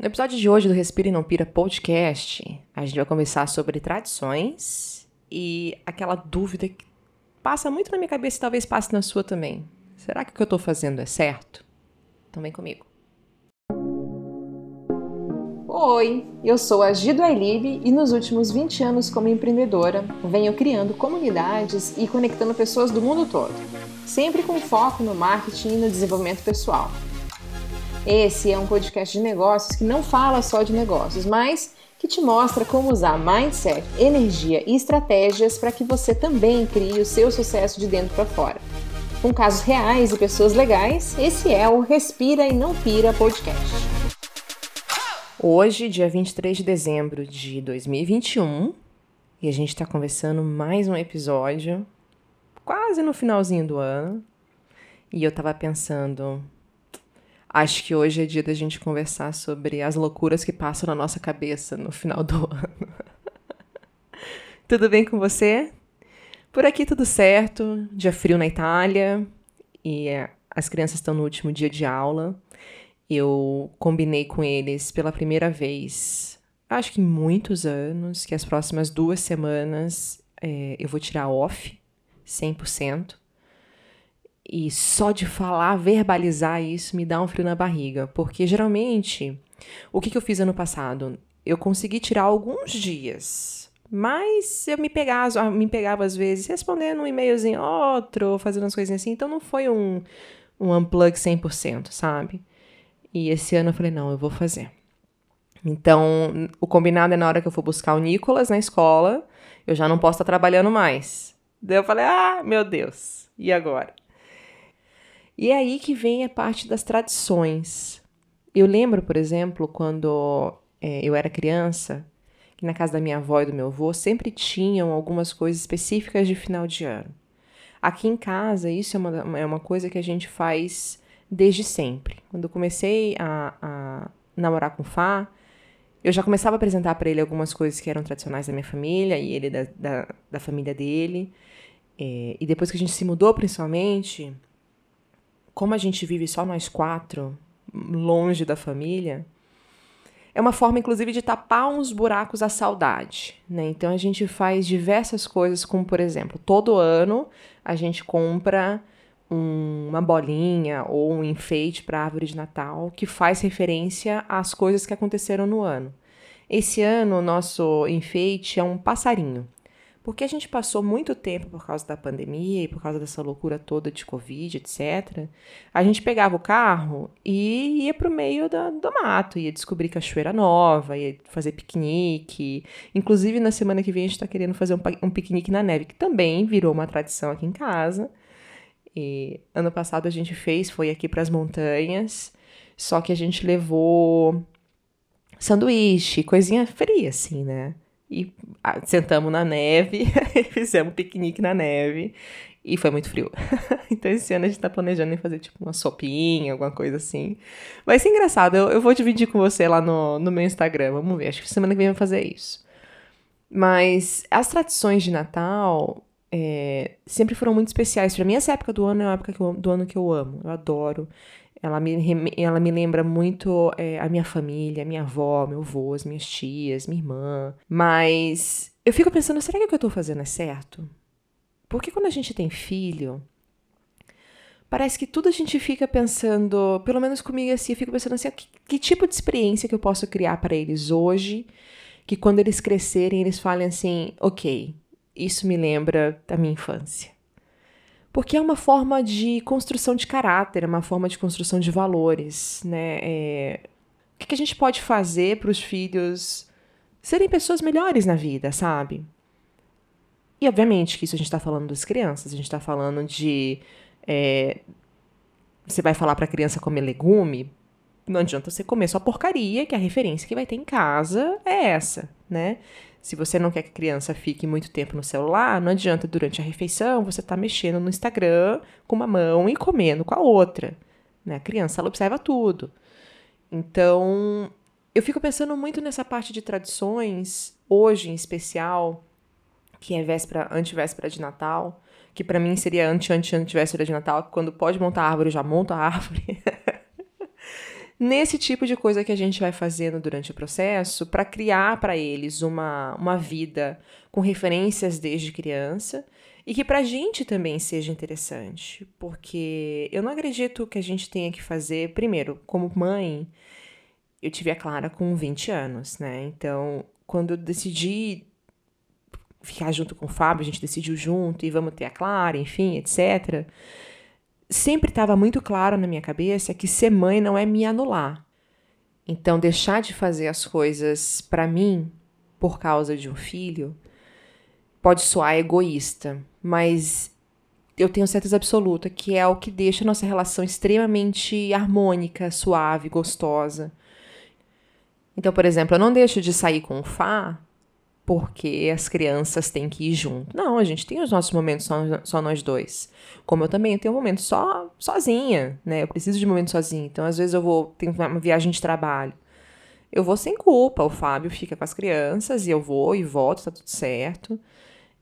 No episódio de hoje do Respira e Não Pira podcast, a gente vai conversar sobre tradições e aquela dúvida que passa muito na minha cabeça e talvez passe na sua também. Será que o que eu estou fazendo é certo? Então vem comigo. Oi, eu sou a Gido Ailib e nos últimos 20 anos como empreendedora venho criando comunidades e conectando pessoas do mundo todo, sempre com foco no marketing e no desenvolvimento pessoal. Esse é um podcast de negócios que não fala só de negócios, mas que te mostra como usar mindset, energia e estratégias para que você também crie o seu sucesso de dentro para fora. Com casos reais e pessoas legais, esse é o Respira e Não Pira podcast. Hoje, dia 23 de dezembro de 2021, e a gente está conversando mais um episódio, quase no finalzinho do ano, e eu tava pensando, Acho que hoje é dia da gente conversar sobre as loucuras que passam na nossa cabeça no final do ano. tudo bem com você? Por aqui tudo certo, dia frio na Itália e é, as crianças estão no último dia de aula. Eu combinei com eles pela primeira vez, acho que em muitos anos, que as próximas duas semanas é, eu vou tirar off 100%. E só de falar, verbalizar isso me dá um frio na barriga, porque geralmente, o que, que eu fiz ano passado? Eu consegui tirar alguns dias, mas eu me pegava, me pegava às vezes respondendo um e-mailzinho outro, fazendo as coisinhas assim, então não foi um, um unplug 100%, sabe? E esse ano eu falei, não, eu vou fazer. Então, o combinado é na hora que eu for buscar o Nicolas na escola, eu já não posso estar trabalhando mais. Daí eu falei, ah, meu Deus, e agora? E é aí que vem a parte das tradições. Eu lembro, por exemplo, quando é, eu era criança, que na casa da minha avó e do meu avô sempre tinham algumas coisas específicas de final de ano. Aqui em casa, isso é uma, é uma coisa que a gente faz desde sempre. Quando eu comecei a, a namorar com o Fá, eu já começava a apresentar para ele algumas coisas que eram tradicionais da minha família e ele da, da, da família dele. É, e depois que a gente se mudou, principalmente, como a gente vive só nós quatro, longe da família, é uma forma, inclusive, de tapar uns buracos da saudade. Né? Então a gente faz diversas coisas, como por exemplo, todo ano a gente compra um, uma bolinha ou um enfeite para árvore de Natal que faz referência às coisas que aconteceram no ano. Esse ano, o nosso enfeite é um passarinho. Porque a gente passou muito tempo por causa da pandemia e por causa dessa loucura toda de Covid, etc. A gente pegava o carro e ia para o meio do, do mato, ia descobrir cachoeira nova, ia fazer piquenique. Inclusive, na semana que vem, a gente está querendo fazer um, um piquenique na neve, que também virou uma tradição aqui em casa. E ano passado a gente fez, foi aqui para as montanhas, só que a gente levou sanduíche, coisinha fria, assim, né? E ah, sentamos na neve, fizemos piquenique na neve e foi muito frio. então esse ano a gente tá planejando em fazer tipo uma sopinha, alguma coisa assim. Vai ser engraçado, eu, eu vou dividir com você lá no, no meu Instagram, vamos ver, acho que semana que vem eu vou fazer isso. Mas as tradições de Natal é, sempre foram muito especiais. Para mim, essa época do ano é a época eu, do ano que eu amo, eu adoro. Ela me, ela me lembra muito é, a minha família, a minha avó, meu avô, as minhas tias, minha irmã. Mas eu fico pensando, será que o que eu tô fazendo é certo? Porque quando a gente tem filho, parece que tudo a gente fica pensando, pelo menos comigo assim, eu fico pensando assim, que, que tipo de experiência que eu posso criar para eles hoje, que quando eles crescerem eles falem assim, ok, isso me lembra da minha infância porque é uma forma de construção de caráter, é uma forma de construção de valores, né? É... O que a gente pode fazer para os filhos serem pessoas melhores na vida, sabe? E obviamente que isso a gente está falando das crianças, a gente está falando de é... você vai falar para a criança comer legume, não adianta você comer só porcaria, que a referência que vai ter em casa é essa, né? Se você não quer que a criança fique muito tempo no celular, não adianta durante a refeição você estar tá mexendo no Instagram com uma mão e comendo com a outra. Né? A criança ela observa tudo. Então, eu fico pensando muito nessa parte de tradições, hoje em especial, que é véspera, antivéspera de Natal, que para mim seria anti anti antivéspera de Natal, quando pode montar a árvore, já monta a árvore. nesse tipo de coisa que a gente vai fazendo durante o processo para criar para eles uma, uma vida com referências desde criança e que para a gente também seja interessante, porque eu não acredito que a gente tenha que fazer, primeiro, como mãe, eu tive a Clara com 20 anos, né? Então, quando eu decidi ficar junto com o Fábio, a gente decidiu junto e vamos ter a Clara, enfim, etc sempre estava muito claro na minha cabeça que ser mãe não é me anular. Então, deixar de fazer as coisas para mim por causa de um filho pode soar egoísta, mas eu tenho certeza absoluta que é o que deixa a nossa relação extremamente harmônica, suave, gostosa. Então, por exemplo, eu não deixo de sair com o Fá porque as crianças têm que ir junto. Não, a gente tem os nossos momentos só, só nós dois. Como eu também tenho um momento só sozinha, né? Eu preciso de um momento sozinha. Então, às vezes eu vou ter uma viagem de trabalho. Eu vou sem culpa. O Fábio fica com as crianças e eu vou e volto, tá tudo certo.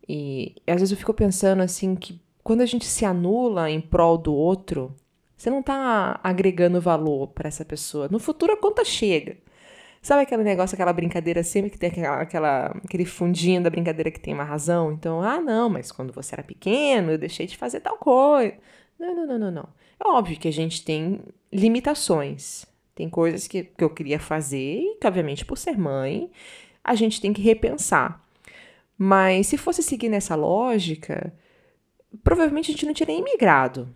E, e às vezes eu fico pensando assim que quando a gente se anula em prol do outro, você não tá agregando valor para essa pessoa. No futuro a conta chega. Sabe aquele negócio, aquela brincadeira sempre que tem aquela, aquela, aquele fundinho da brincadeira que tem uma razão? Então, ah, não, mas quando você era pequeno, eu deixei de fazer tal coisa. Não, não, não, não, não. É óbvio que a gente tem limitações. Tem coisas que, que eu queria fazer e que, obviamente, por ser mãe, a gente tem que repensar. Mas se fosse seguir nessa lógica, provavelmente a gente não nem imigrado.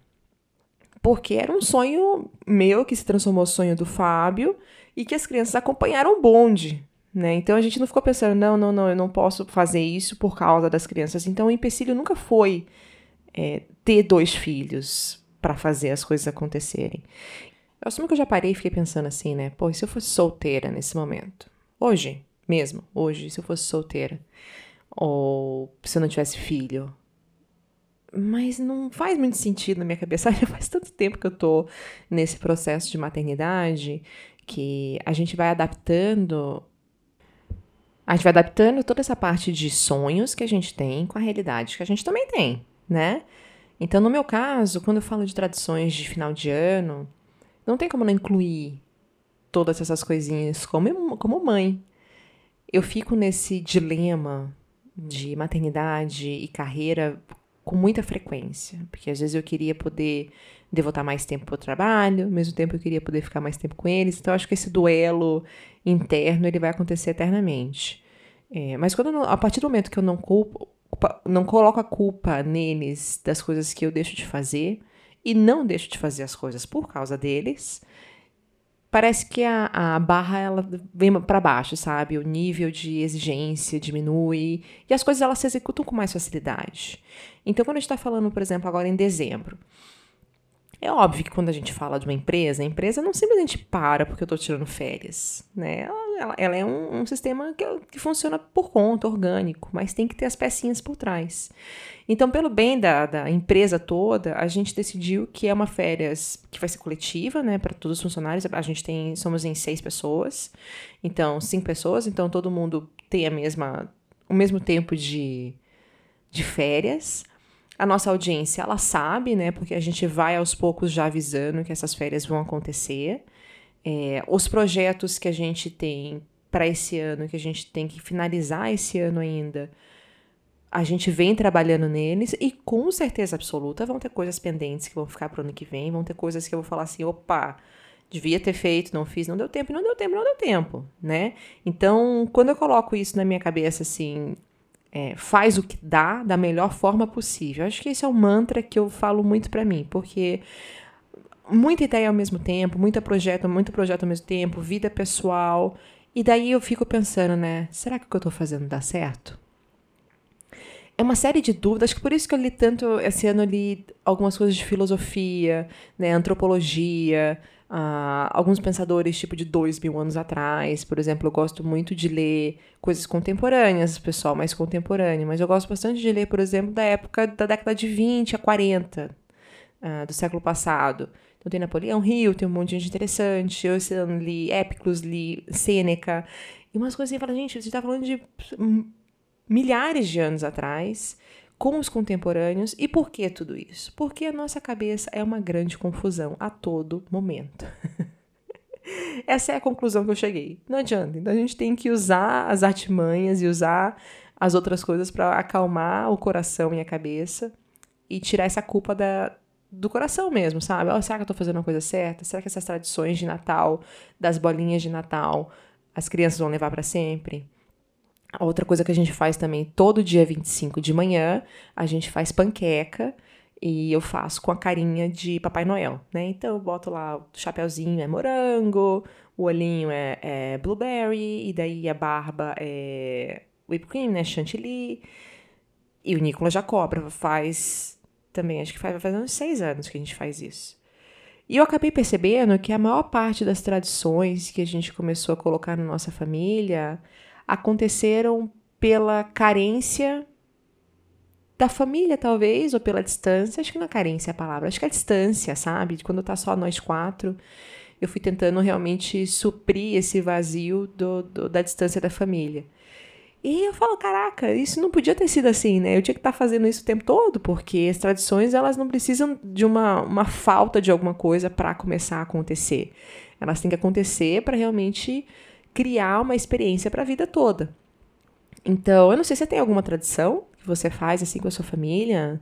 Porque era um sonho meu que se transformou no sonho do Fábio e que as crianças acompanharam o bonde. Né? Então a gente não ficou pensando, não, não, não, eu não posso fazer isso por causa das crianças. Então o empecilho nunca foi é, ter dois filhos para fazer as coisas acontecerem. Eu assumo que eu já parei e fiquei pensando assim, né? Pô, e se eu fosse solteira nesse momento? Hoje, mesmo, hoje, se eu fosse solteira. Ou se eu não tivesse filho. Mas não faz muito sentido na minha cabeça. Já faz tanto tempo que eu tô nesse processo de maternidade que a gente vai adaptando. A gente vai adaptando toda essa parte de sonhos que a gente tem com a realidade que a gente também tem, né? Então, no meu caso, quando eu falo de tradições de final de ano, não tem como não incluir todas essas coisinhas como, como mãe. Eu fico nesse dilema de maternidade e carreira com muita frequência, porque às vezes eu queria poder devotar mais tempo para o trabalho, ao mesmo tempo eu queria poder ficar mais tempo com eles. Então, acho que esse duelo interno ele vai acontecer eternamente. É, mas quando a partir do momento que eu não culpo, não coloco a culpa neles das coisas que eu deixo de fazer e não deixo de fazer as coisas por causa deles, parece que a, a barra ela vem para baixo, sabe? O nível de exigência diminui e as coisas elas se executam com mais facilidade. Então, quando a gente está falando, por exemplo, agora em dezembro, é óbvio que quando a gente fala de uma empresa, a empresa não simplesmente para porque eu estou tirando férias, né? Ela, ela é um, um sistema que, que, funciona por conta, orgânico, mas tem que ter as pecinhas por trás. Então, pelo bem da, da empresa toda, a gente decidiu que é uma férias que vai ser coletiva, né, para todos os funcionários. A gente tem, somos em seis pessoas, então cinco pessoas, então todo mundo tem a mesma, o mesmo tempo de, de férias. A nossa audiência, ela sabe, né? Porque a gente vai aos poucos já avisando que essas férias vão acontecer. É, os projetos que a gente tem para esse ano, que a gente tem que finalizar esse ano ainda, a gente vem trabalhando neles e com certeza absoluta vão ter coisas pendentes que vão ficar para o ano que vem, vão ter coisas que eu vou falar assim, opa, devia ter feito, não fiz, não deu tempo, não deu tempo, não deu tempo, né? Então, quando eu coloco isso na minha cabeça assim, é, faz o que dá da melhor forma possível. Acho que esse é um mantra que eu falo muito para mim, porque muita ideia ao mesmo tempo, muito projeto, muito projeto ao mesmo tempo, vida pessoal. E daí eu fico pensando, né? Será que o que eu tô fazendo dá certo? É uma série de dúvidas, acho que por isso que eu li tanto, esse ano eu li algumas coisas de filosofia, né, antropologia, Uh, alguns pensadores, tipo, de dois mil anos atrás. Por exemplo, eu gosto muito de ler coisas contemporâneas, pessoal mais contemporâneo, mas eu gosto bastante de ler, por exemplo, da época da década de 20 a 40 uh, do século passado. Então tem Napoleão Hill, tem um monte de gente interessante. Eu li Épicos, li Sêneca. E umas coisas assim, fala, gente, você está falando de milhares de anos atrás com os contemporâneos. E por que tudo isso? Porque a nossa cabeça é uma grande confusão a todo momento. Essa é a conclusão que eu cheguei. Não adianta. Então a gente tem que usar as artimanhas e usar as outras coisas para acalmar o coração e a cabeça e tirar essa culpa da, do coração mesmo, sabe? Oh, será que eu tô fazendo a coisa certa? Será que essas tradições de Natal, das bolinhas de Natal, as crianças vão levar para sempre? Outra coisa que a gente faz também, todo dia 25 de manhã, a gente faz panqueca e eu faço com a carinha de Papai Noel, né? Então eu boto lá o chapéuzinho é morango, o olhinho é, é blueberry, e daí a barba é whipped cream, né? Chantilly. E o Nicolas já cobra, faz também, acho que faz, fazer uns seis anos que a gente faz isso. E eu acabei percebendo que a maior parte das tradições que a gente começou a colocar na nossa família aconteceram pela carência da família, talvez, ou pela distância. Acho que não é carência a palavra, acho que é a distância, sabe? De quando tá só nós quatro, eu fui tentando realmente suprir esse vazio do, do, da distância da família. E eu falo, caraca, isso não podia ter sido assim, né? Eu tinha que estar tá fazendo isso o tempo todo, porque as tradições, elas não precisam de uma, uma falta de alguma coisa para começar a acontecer. Elas têm que acontecer para realmente criar uma experiência para a vida toda. Então, eu não sei se você tem alguma tradição que você faz assim com a sua família,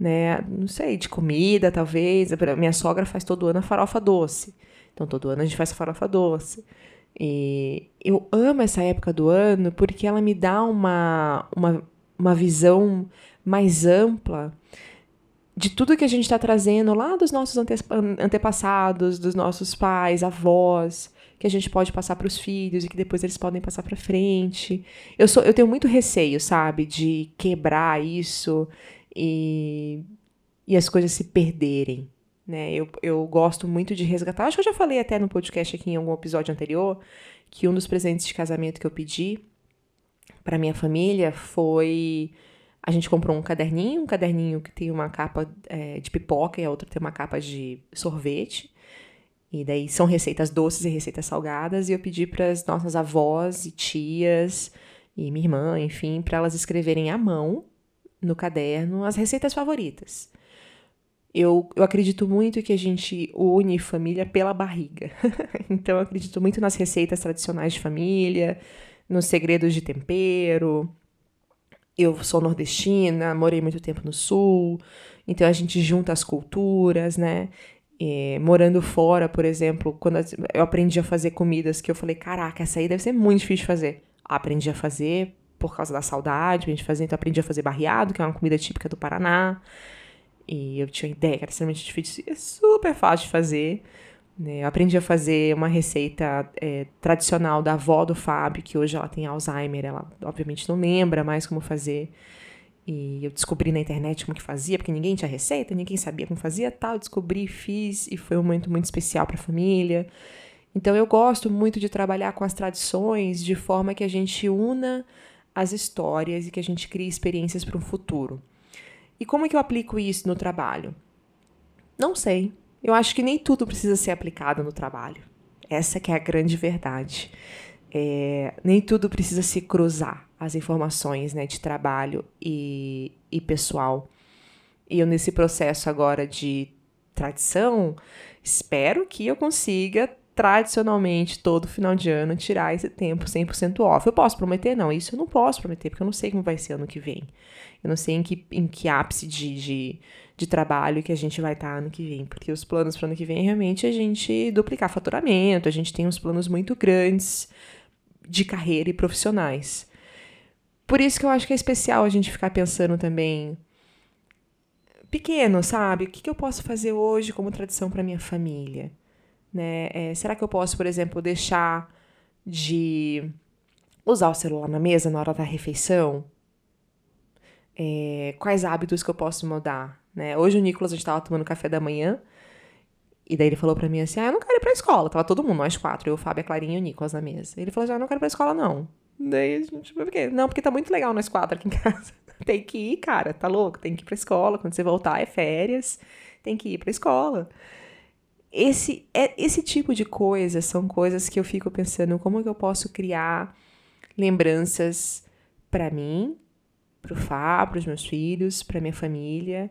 né? Não sei, de comida, talvez. Minha sogra faz todo ano a farofa doce. Então, todo ano a gente faz a farofa doce. E eu amo essa época do ano porque ela me dá uma, uma, uma visão mais ampla de tudo que a gente está trazendo lá dos nossos ante antepassados, dos nossos pais, avós, que a gente pode passar para os filhos e que depois eles podem passar para frente. Eu sou, eu tenho muito receio, sabe, de quebrar isso e, e as coisas se perderem. Né? Eu, eu gosto muito de resgatar. Acho que eu já falei até no podcast aqui em algum episódio anterior que um dos presentes de casamento que eu pedi para minha família foi a gente comprou um caderninho, um caderninho que tem uma capa é, de pipoca e a outra tem uma capa de sorvete. E daí são receitas doces e receitas salgadas, e eu pedi para as nossas avós e tias e minha irmã, enfim, para elas escreverem à mão no caderno as receitas favoritas. Eu, eu acredito muito que a gente une família pela barriga. então, eu acredito muito nas receitas tradicionais de família, nos segredos de tempero. Eu sou nordestina, morei muito tempo no sul, então a gente junta as culturas, né? É, morando fora, por exemplo, quando eu aprendi a fazer comidas que eu falei, caraca, essa aí deve ser muito difícil de fazer. Aprendi a fazer por causa da saudade, aprendi a fazer, então aprendi a fazer barreado, que é uma comida típica do Paraná. E eu tinha ideia que era extremamente difícil, é super fácil de fazer. Né? Eu aprendi a fazer uma receita é, tradicional da avó do Fábio, que hoje ela tem Alzheimer, ela obviamente não lembra mais como fazer. E eu descobri na internet como que fazia, porque ninguém tinha receita, ninguém sabia como fazia, tal. Descobri, fiz e foi um momento muito especial para a família. Então eu gosto muito de trabalhar com as tradições de forma que a gente una as histórias e que a gente crie experiências para o futuro. E como é que eu aplico isso no trabalho? Não sei. Eu acho que nem tudo precisa ser aplicado no trabalho. Essa que é a grande verdade. É, nem tudo precisa se cruzar as informações né, de trabalho e, e pessoal. E eu, nesse processo agora de tradição, espero que eu consiga tradicionalmente, todo final de ano, tirar esse tempo 100% off. Eu posso prometer? Não, isso eu não posso prometer, porque eu não sei como vai ser ano que vem. Eu não sei em que, em que ápice de, de, de trabalho que a gente vai estar ano que vem, porque os planos para ano que vem é realmente a gente duplicar faturamento, a gente tem uns planos muito grandes de carreira e profissionais. Por isso que eu acho que é especial a gente ficar pensando também pequeno, sabe? O que, que eu posso fazer hoje como tradição para minha família? Né? É, será que eu posso, por exemplo, deixar de usar o celular na mesa na hora da refeição? É, quais hábitos que eu posso mudar? Né? Hoje o Nicolas, a gente estava tomando café da manhã, e daí ele falou para mim assim: Ah, eu não quero ir pra escola. Tava todo mundo, nós quatro, eu, Fábio, a Clarinha e o Nicolas na mesa. Ele falou assim: Ah, não quero ir pra escola, não. Daí a gente, por quê? Não, porque tá muito legal nós quatro aqui em casa. tem que ir, cara, tá louco? Tem que ir pra escola. Quando você voltar é férias, tem que ir pra escola. Esse, é, esse tipo de coisas são coisas que eu fico pensando como que eu posso criar lembranças para mim, pro Fá, pros meus filhos, pra minha família,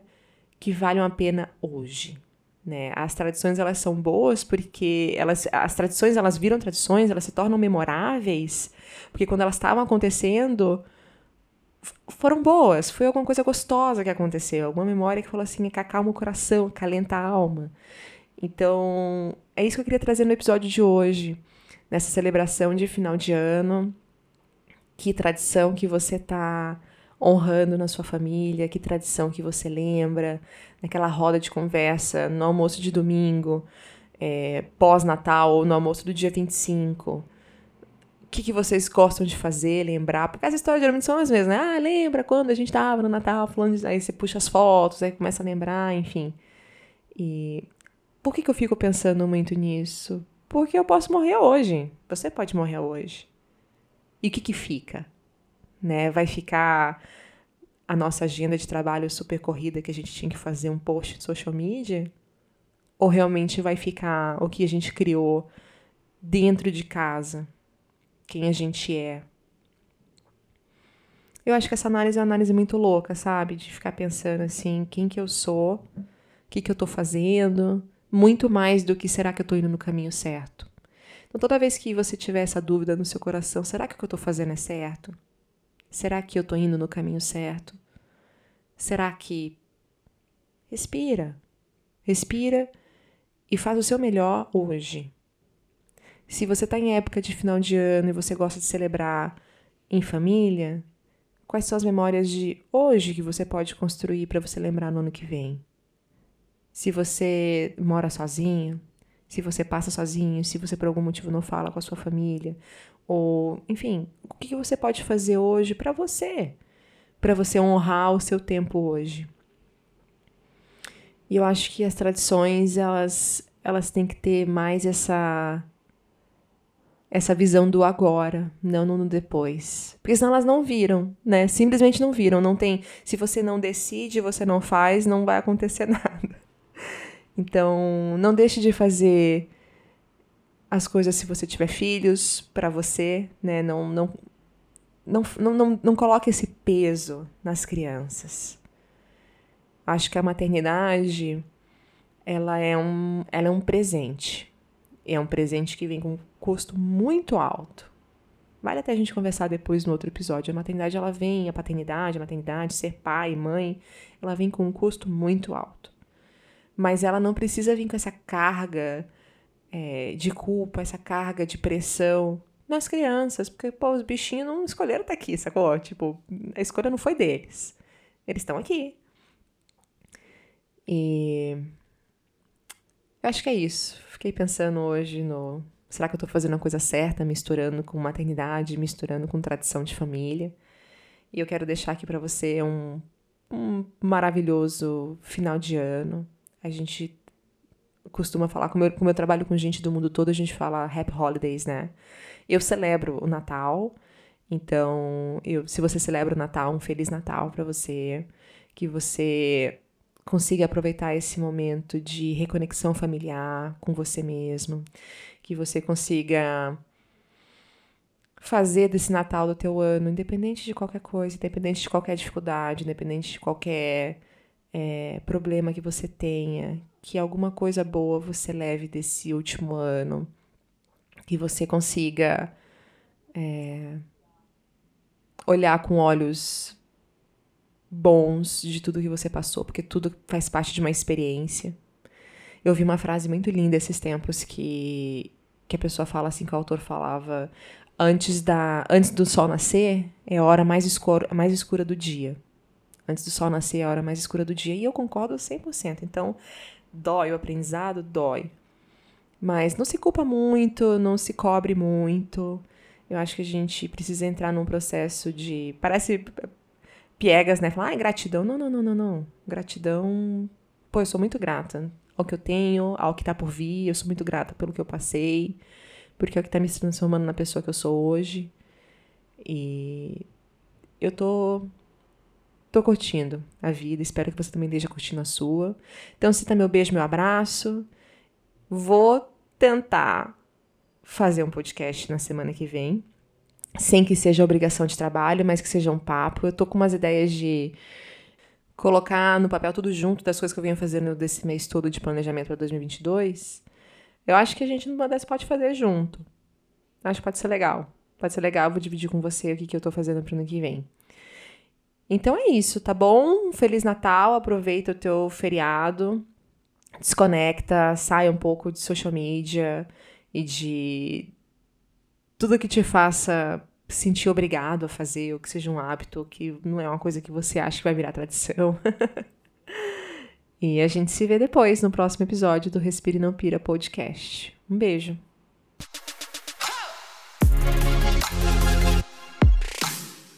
que valham a pena hoje. Né? As tradições elas são boas porque elas, as tradições elas viram tradições, elas se tornam memoráveis, porque quando elas estavam acontecendo foram boas, foi alguma coisa gostosa que aconteceu, alguma memória que falou assim, que acalma o coração, calenta a alma. Então, é isso que eu queria trazer no episódio de hoje, nessa celebração de final de ano. Que tradição que você está honrando na sua família, que tradição que você lembra, naquela roda de conversa, no almoço de domingo, é, pós-Natal ou no almoço do dia 25. O que, que vocês gostam de fazer, lembrar? Porque as histórias geralmente são as mesmas, né? Ah, lembra quando a gente estava no Natal falando. Aí você puxa as fotos, aí começa a lembrar, enfim. E por que, que eu fico pensando muito nisso? Porque eu posso morrer hoje. Você pode morrer hoje. E o que, que fica? Né? Vai ficar a nossa agenda de trabalho super corrida que a gente tinha que fazer um post de social media? Ou realmente vai ficar o que a gente criou dentro de casa? Quem a gente é? Eu acho que essa análise é uma análise muito louca, sabe? De ficar pensando assim, quem que eu sou, o que que eu tô fazendo, muito mais do que será que eu tô indo no caminho certo. Então, toda vez que você tiver essa dúvida no seu coração, será que o que eu tô fazendo é certo? Será que eu estou indo no caminho certo? Será que. Respira. Respira e faz o seu melhor hoje. Se você está em época de final de ano e você gosta de celebrar em família, quais são as memórias de hoje que você pode construir para você lembrar no ano que vem? Se você mora sozinho, se você passa sozinho, se você por algum motivo não fala com a sua família, ou, enfim, o que você pode fazer hoje para você? Para você honrar o seu tempo hoje. E eu acho que as tradições, elas, elas têm que ter mais essa essa visão do agora, não no depois. Porque senão elas não viram, né? Simplesmente não viram. Não tem. Se você não decide, você não faz, não vai acontecer nada. Então, não deixe de fazer as coisas se você tiver filhos para você, né? Não, não, não, não, não, não coloque esse peso nas crianças. Acho que a maternidade ela é um, ela é um presente. É um presente que vem com um custo muito alto. Vale até a gente conversar depois no outro episódio. A maternidade ela vem, a paternidade, a maternidade, ser pai, mãe, ela vem com um custo muito alto. Mas ela não precisa vir com essa carga é, de culpa, essa carga de pressão nas crianças, porque, pô, os bichinhos não escolheram estar tá aqui, sacou? Tipo, a escolha não foi deles. Eles estão aqui. E. Eu acho que é isso. Fiquei pensando hoje no. Será que eu tô fazendo a coisa certa, misturando com maternidade, misturando com tradição de família? E eu quero deixar aqui para você um, um maravilhoso final de ano. A gente costuma falar, como eu, como eu trabalho com gente do mundo todo, a gente fala Happy Holidays, né? Eu celebro o Natal, então, eu, se você celebra o Natal, um Feliz Natal para você, que você consiga aproveitar esse momento de reconexão familiar com você mesmo, que você consiga fazer desse Natal do teu ano, independente de qualquer coisa, independente de qualquer dificuldade, independente de qualquer é, problema que você tenha, que alguma coisa boa você leve desse último ano, que você consiga é, olhar com olhos bons de tudo que você passou, porque tudo faz parte de uma experiência. Eu ouvi uma frase muito linda esses tempos que, que a pessoa fala assim, que o autor falava, antes, da, antes do sol nascer é a hora mais, escura, mais escura do dia. Antes do sol nascer é a hora mais escura do dia. E eu concordo 100%. Então, Dói o aprendizado? Dói. Mas não se culpa muito, não se cobre muito. Eu acho que a gente precisa entrar num processo de. Parece piegas, né? Falar, ah, gratidão. Não, não, não, não, não. Gratidão. Pô, eu sou muito grata ao que eu tenho, ao que tá por vir. Eu sou muito grata pelo que eu passei, porque é o que tá me transformando na pessoa que eu sou hoje. E eu tô Tô curtindo a vida, espero que você também esteja curtindo a sua. Então, cita meu beijo, meu abraço. Vou tentar fazer um podcast na semana que vem, sem que seja obrigação de trabalho, mas que seja um papo. Eu tô com umas ideias de colocar no papel tudo junto das coisas que eu venho fazendo desse mês todo de planejamento para 2022, eu acho que a gente numa dessas pode fazer junto. Acho que pode ser legal. Pode ser legal, vou dividir com você o que, que eu tô fazendo pro ano que vem. Então é isso, tá bom? Feliz Natal, aproveita o teu feriado, desconecta, sai um pouco de social media e de tudo que te faça sentir obrigado a fazer, ou que seja um hábito, que não é uma coisa que você acha que vai virar tradição. e a gente se vê depois no próximo episódio do Respire Não Pira podcast. Um beijo.